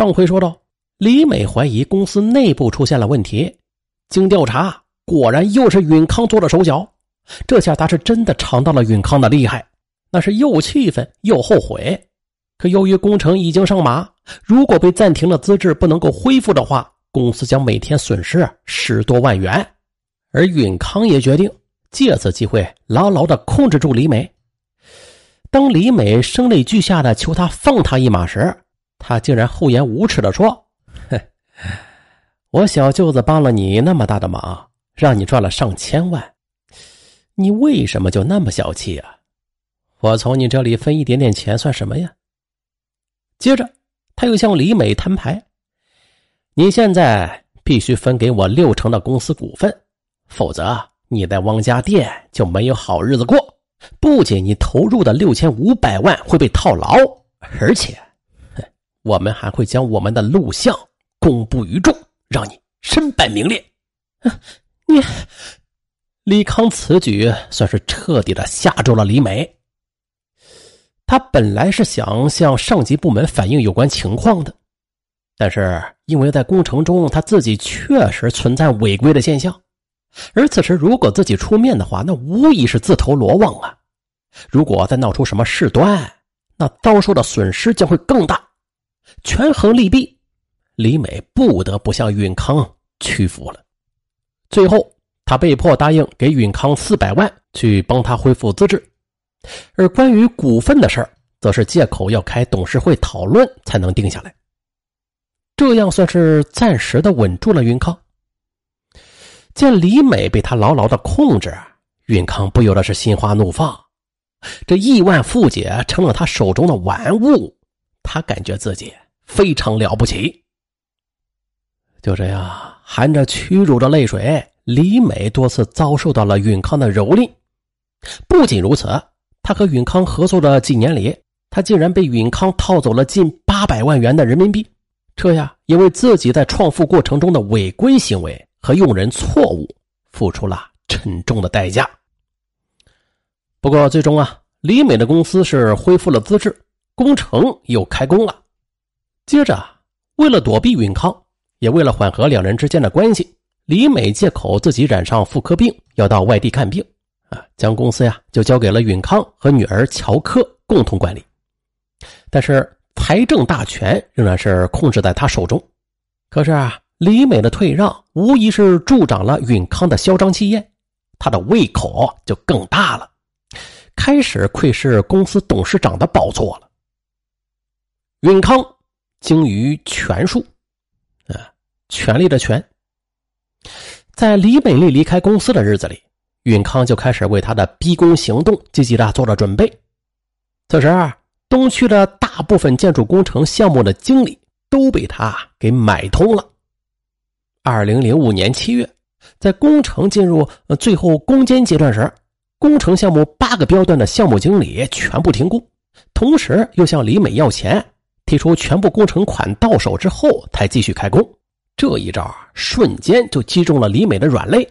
上回说到，李美怀疑公司内部出现了问题，经调查，果然又是允康做了手脚。这下他是真的尝到了允康的厉害，那是又气愤又后悔。可由于工程已经上马，如果被暂停了资质不能够恢复的话，公司将每天损失十多万元。而允康也决定借此机会牢牢的控制住李美。当李美声泪俱下的求他放他一马时，他竟然厚颜无耻的说：“哼，我小舅子帮了你那么大的忙，让你赚了上千万，你为什么就那么小气啊？我从你这里分一点点钱算什么呀？”接着，他又向李美摊牌：“你现在必须分给我六成的公司股份，否则你在汪家店就没有好日子过。不仅你投入的六千五百万会被套牢，而且……”我们还会将我们的录像公布于众，让你身败名裂。你，李康此举算是彻底的吓住了李美。他本来是想向上级部门反映有关情况的，但是因为在工程中他自己确实存在违规的现象，而此时如果自己出面的话，那无疑是自投罗网啊！如果再闹出什么事端，那遭受的损失将会更大。权衡利弊，李美不得不向允康屈服了。最后，他被迫答应给允康四百万，去帮他恢复资质。而关于股份的事儿，则是借口要开董事会讨论才能定下来。这样算是暂时的稳住了允康。见李美被他牢牢的控制，允康不由得是心花怒放。这亿万富姐成了他手中的玩物。他感觉自己非常了不起。就这样，含着屈辱的泪水，李美多次遭受到了允康的蹂躏。不仅如此，他和允康合作的几年里，他竟然被允康套走了近八百万元的人民币。这呀，也为自己在创富过程中的违规行为和用人错误付出了沉重的代价。不过，最终啊，李美的公司是恢复了资质。工程又开工了。接着，为了躲避允康，也为了缓和两人之间的关系，李美借口自己染上妇科病，要到外地看病，啊，将公司呀就交给了允康和女儿乔科共同管理。但是，财政大权仍然是控制在他手中。可是啊，李美的退让无疑是助长了允康的嚣张气焰，他的胃口就更大了，开始窥视公司董事长的宝座了。允康精于权术，啊，权力的权。在李美丽离开公司的日子里，允康就开始为他的逼宫行动积极的做着准备。此时，东区的大部分建筑工程项目的经理都被他给买通了。二零零五年七月，在工程进入最后攻坚阶段时，工程项目八个标段的项目经理全部停工，同时又向李美要钱。提出全部工程款到手之后，才继续开工。这一招瞬间就击中了李美的软肋。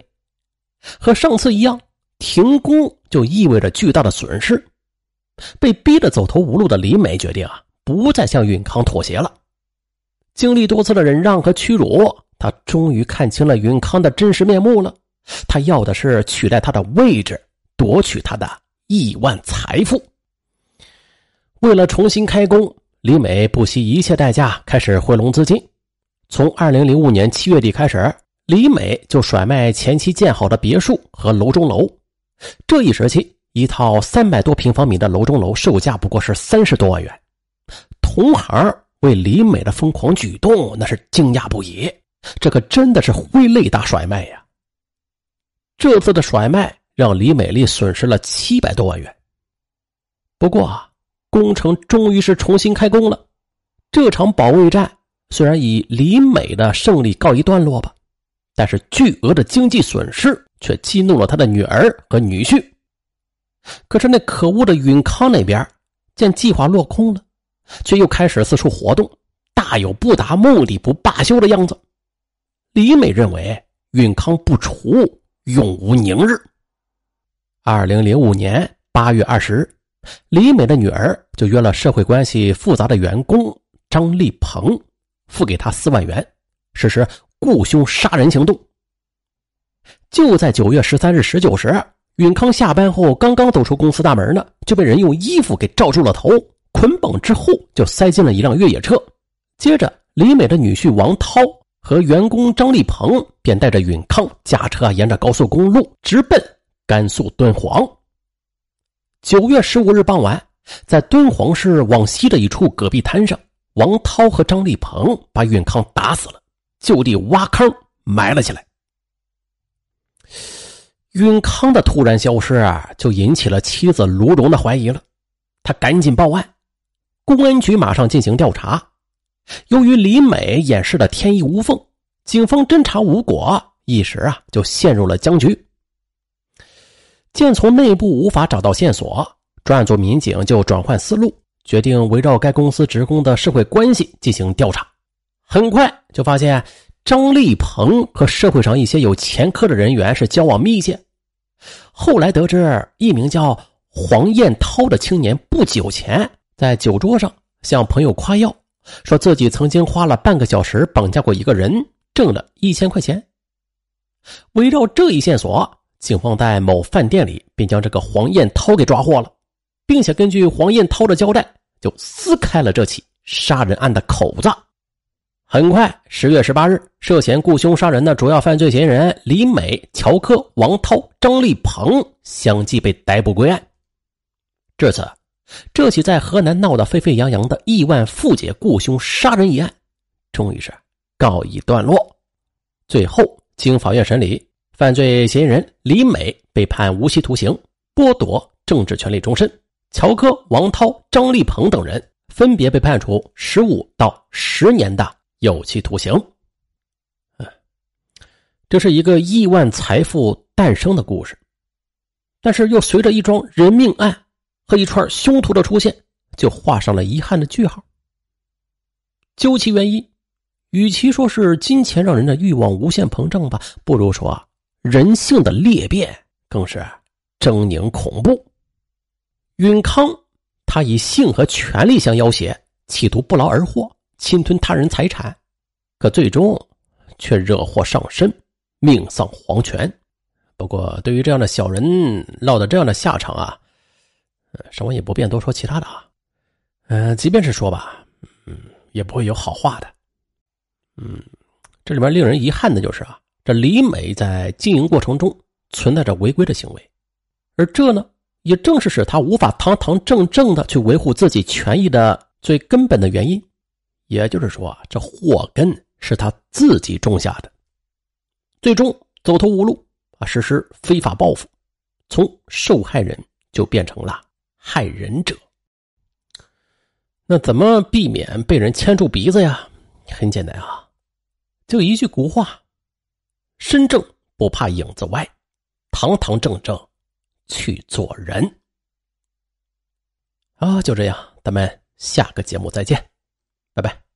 和上次一样，停工就意味着巨大的损失。被逼得走投无路的李美决定啊，不再向允康妥协了。经历多次的忍让和屈辱，他终于看清了允康的真实面目了。他要的是取代他的位置，夺取他的亿万财富。为了重新开工。李美不惜一切代价开始汇拢资金。从二零零五年七月底开始，李美就甩卖前期建好的别墅和楼中楼。这一时期，一套三百多平方米的楼中楼售价不过是三十多万元。同行为李美的疯狂举动那是惊讶不已。这可真的是挥泪大甩卖呀！这次的甩卖让李美丽损失了七百多万元。不过，工程终于是重新开工了。这场保卫战虽然以李美的胜利告一段落吧，但是巨额的经济损失却激怒了他的女儿和女婿。可是那可恶的允康那边见计划落空了，却又开始四处活动，大有不达目的不罢休的样子。李美认为允康不除，永无宁日。二零零五年八月二十日。李美的女儿就约了社会关系复杂的员工张立鹏，付给他四万元，实施雇凶杀人行动。就在九月十三日十九时，允康下班后刚刚走出公司大门呢，就被人用衣服给罩住了头，捆绑之后就塞进了一辆越野车。接着，李美的女婿王涛和员工张立鹏便带着允康驾车沿着高速公路直奔甘肃敦煌。九月十五日傍晚，在敦煌市往西的一处戈壁滩上，王涛和张立鹏把允康打死了，就地挖坑埋了起来。允康的突然消失啊，就引起了妻子卢荣的怀疑了。他赶紧报案，公安局马上进行调查。由于李美掩饰的天衣无缝，警方侦查无果，一时啊就陷入了僵局。见从内部无法找到线索，专案组民警就转换思路，决定围绕该公司职工的社会关系进行调查。很快就发现张立鹏和社会上一些有前科的人员是交往密切。后来得知，一名叫黄彦涛的青年不久前在酒桌上向朋友夸耀，说自己曾经花了半个小时绑架过一个人，挣了一千块钱。围绕这一线索。警方在某饭店里便将这个黄彦涛给抓获了，并且根据黄彦涛的交代，就撕开了这起杀人案的口子。很快，十月十八日，涉嫌雇凶杀人的主要犯罪嫌疑人李美、乔科、王涛、张立鹏相继被逮捕归案。至此，这起在河南闹得沸沸扬扬的亿万富姐雇凶杀人一案，终于是告一段落。最后，经法院审理。犯罪嫌疑人李美被判无期徒刑，剥夺政治权利终身；乔科、王涛、张立鹏等人分别被判处十五到十年的有期徒刑。这是一个亿万财富诞生的故事，但是又随着一桩人命案和一串凶徒的出现，就画上了遗憾的句号。究其原因，与其说是金钱让人的欲望无限膨胀吧，不如说。人性的裂变更是狰狞恐怖。允康他以性和权力相要挟，企图不劳而获，侵吞他人财产，可最终却惹祸上身，命丧黄泉。不过，对于这样的小人落得这样的下场啊，什么也不便多说其他的啊。嗯，即便是说吧，嗯，也不会有好话的。嗯，这里面令人遗憾的就是啊。这李美在经营过程中存在着违规的行为，而这呢，也正是使他无法堂堂正正的去维护自己权益的最根本的原因。也就是说，这祸根是他自己种下的，最终走投无路啊，实施非法报复，从受害人就变成了害人者。那怎么避免被人牵住鼻子呀？很简单啊，就一句古话。身正不怕影子歪，堂堂正正去做人。啊，就这样，咱们下个节目再见，拜拜。